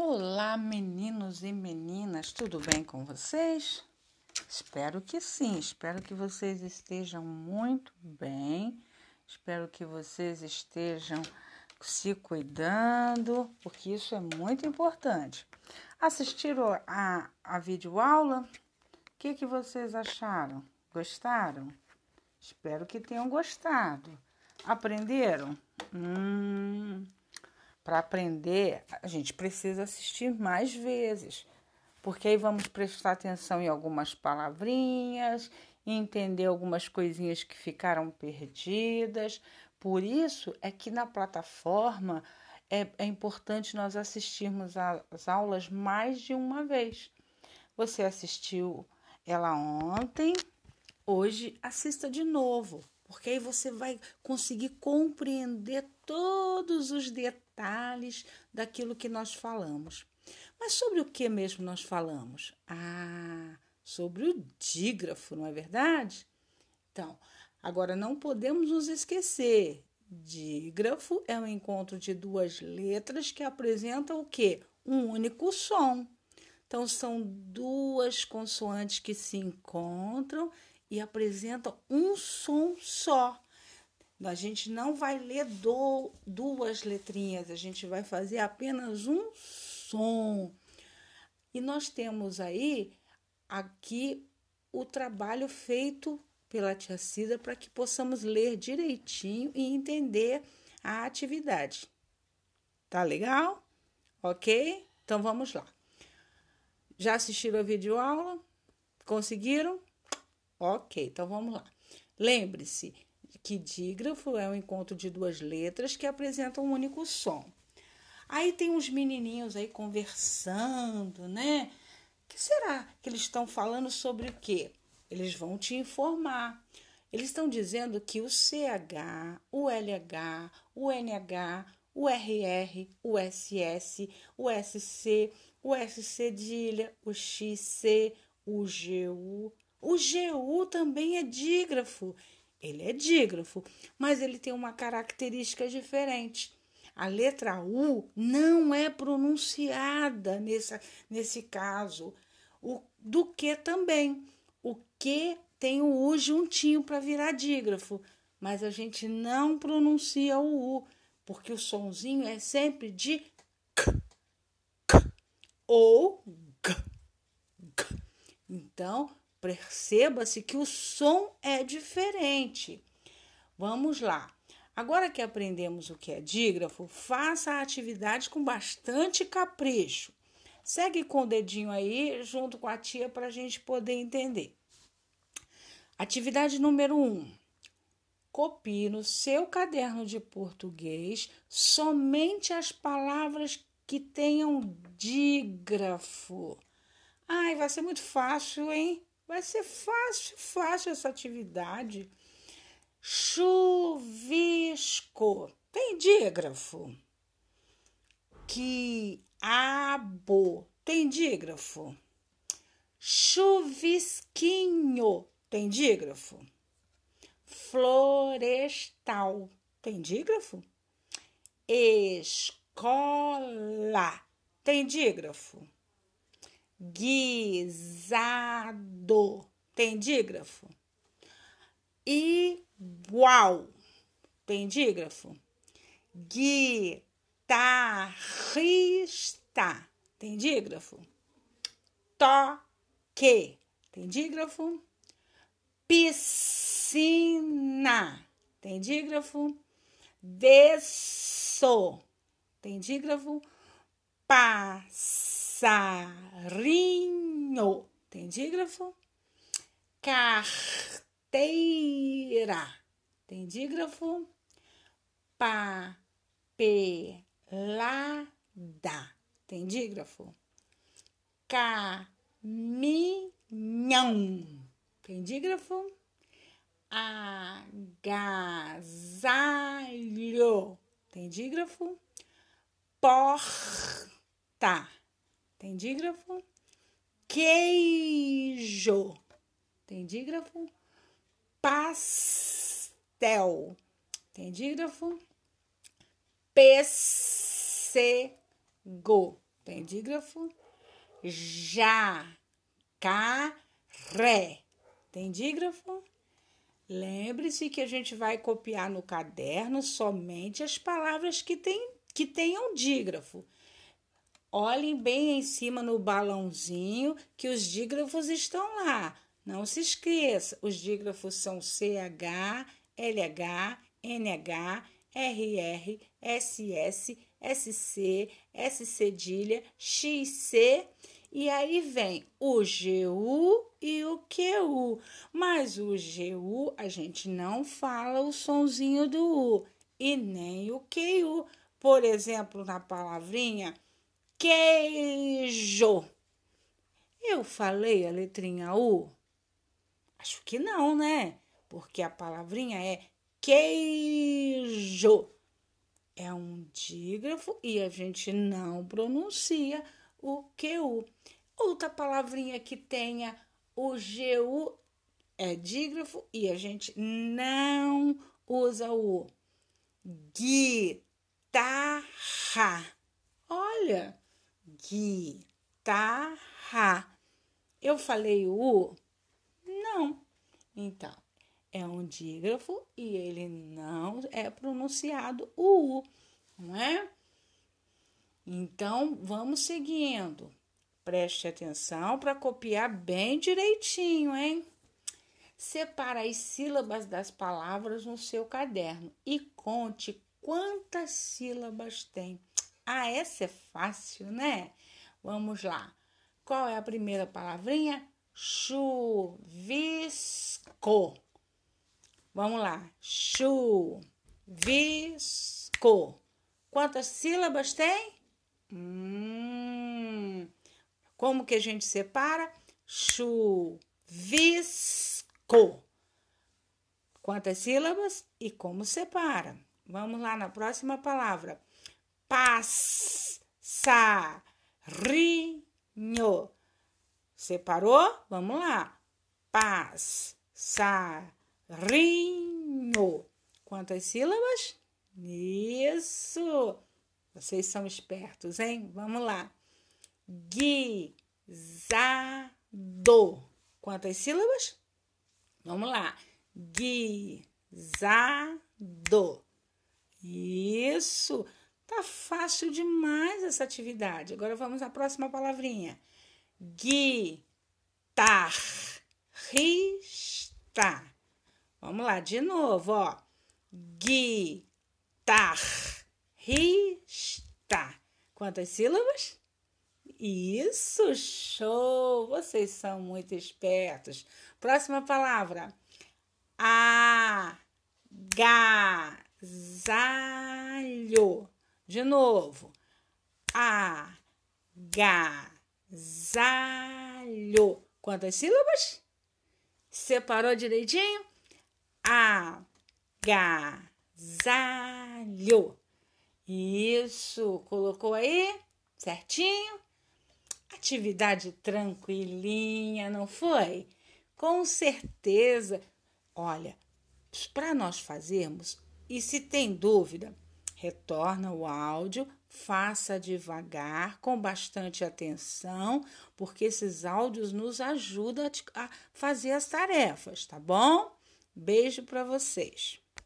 Olá, meninos e meninas, tudo bem com vocês? Espero que sim, espero que vocês estejam muito bem, espero que vocês estejam se cuidando, porque isso é muito importante. Assistiram a, a videoaula? O que, que vocês acharam? Gostaram? Espero que tenham gostado. Aprenderam? Hum. Para aprender, a gente precisa assistir mais vezes, porque aí vamos prestar atenção em algumas palavrinhas, entender algumas coisinhas que ficaram perdidas. Por isso é que na plataforma é, é importante nós assistirmos às aulas mais de uma vez. Você assistiu ela ontem, hoje assista de novo, porque aí você vai conseguir compreender todos os detalhes daquilo que nós falamos. Mas sobre o que mesmo nós falamos? Ah, sobre o dígrafo, não é verdade? Então, agora não podemos nos esquecer. Dígrafo é o um encontro de duas letras que apresentam o quê? Um único som. Então, são duas consoantes que se encontram e apresenta um som só. A gente não vai ler do, duas letrinhas, a gente vai fazer apenas um som. E nós temos aí aqui o trabalho feito pela tia Cida para que possamos ler direitinho e entender a atividade. Tá legal? Ok? Então vamos lá. Já assistiram a videoaula? Conseguiram? Ok, então vamos lá. Lembre-se que dígrafo é o um encontro de duas letras que apresentam um único som. Aí tem uns menininhos aí conversando, né? que será que eles estão falando sobre o quê? Eles vão te informar. Eles estão dizendo que o CH, o LH, o NH, o RR, o SS, o SC, o SC o XC, o GU, o GU também é dígrafo. Ele é dígrafo, mas ele tem uma característica diferente. A letra U não é pronunciada nesse, nesse caso. O do que também. O que tem o U juntinho para virar dígrafo, mas a gente não pronuncia o U, porque o sonzinho é sempre de k, k ou g, g. Então, Perceba-se que o som é diferente. Vamos lá. Agora que aprendemos o que é dígrafo, faça a atividade com bastante capricho. Segue com o dedinho aí junto com a tia para a gente poder entender. Atividade número 1. Um, copie no seu caderno de português somente as palavras que tenham dígrafo. Ai, vai ser muito fácil, hein? Vai ser fácil, fácil essa atividade. Chuvisco. Tem dígrafo. Quiabo. Tem dígrafo. Chuvisquinho. Tem dígrafo. Florestal. Tem dígrafo. Escola. Tem dígrafo guisado. Tem dígrafo? Igual. Tem dígrafo? Guitarrista. Tem dígrafo? Toque. Tem dígrafo? Piscina. Tem dígrafo? Desso. Tem dígrafo? Passarinho. Tem dígrafo? Carteira. Tem dígrafo? Papelada. Tem dígrafo? Caminhão. Tem dígrafo? Agasalho. Tem dígrafo? Porta. Tem dígrafo? Queijo. Tem dígrafo? Pastel. Tem dígrafo? Pêssego. Tem dígrafo? Já, cá, ré. Tem dígrafo? Lembre-se que a gente vai copiar no caderno somente as palavras que, tem, que tenham dígrafo. Olhem bem em cima no balãozinho que os dígrafos estão lá. Não se esqueça, os dígrafos são CH, LH, NH, RR, SS, SC, S cedilha, XC e aí vem o GU e o QU. Mas o GU a gente não fala o sonzinho do U e nem o QU. Por exemplo, na palavrinha queijo. Eu falei a letrinha U? Acho que não, né? Porque a palavrinha é queijo. É um dígrafo e a gente não pronuncia o QU. Outra palavrinha que tenha o GU é dígrafo e a gente não usa o guitarra. Olha, guitarra. Eu falei o? Não. Então, é um dígrafo e ele não é pronunciado o U, não é? Então, vamos seguindo. Preste atenção para copiar bem direitinho, hein? Separa as sílabas das palavras no seu caderno e conte quantas sílabas tem. Ah, essa é fácil, né? Vamos lá. Qual é a primeira palavrinha? Chuvisco. Vamos lá. Chuvisco. Quantas sílabas tem? Hum, como que a gente separa? Chuvisco. Quantas sílabas e como separa? Vamos lá na próxima palavra. Passarinho. Separou? Vamos lá. Passarinho. Quantas sílabas? Isso. Vocês são espertos, hein? Vamos lá. Guisado. Quantas sílabas? Vamos lá. Guisado. Isso. Tá fácil demais essa atividade. Agora vamos à próxima palavrinha. Guitarrista. Vamos lá, de novo, ó. Guitarrista Rista. Quantas sílabas? Isso, show! Vocês são muito espertos. Próxima palavra. Agasalho. De novo. Agasalho. Quantas sílabas? Separou direitinho? Agasalho. Isso, colocou aí? Certinho? Atividade tranquilinha, não foi? Com certeza. Olha, para nós fazermos, e se tem dúvida, retorna o áudio, faça devagar, com bastante atenção, porque esses áudios nos ajudam a fazer as tarefas, tá bom? Beijo para vocês.